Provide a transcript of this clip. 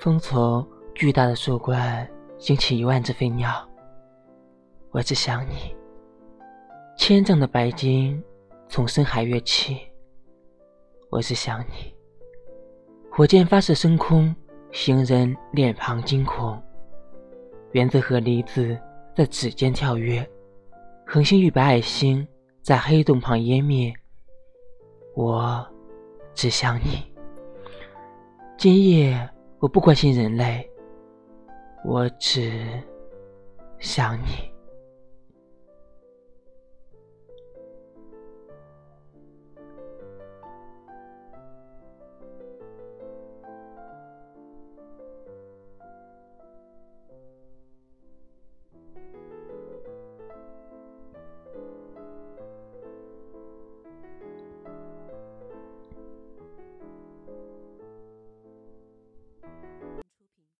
风从巨大的树冠惊起一万只飞鸟。我只想你。千丈的白鲸从深海跃起。我只想你。火箭发射升空，行人脸庞惊恐。原子和离子在指尖跳跃，恒星与白矮星在黑洞旁湮灭。我只想你。今夜我不关心人类，我只想你。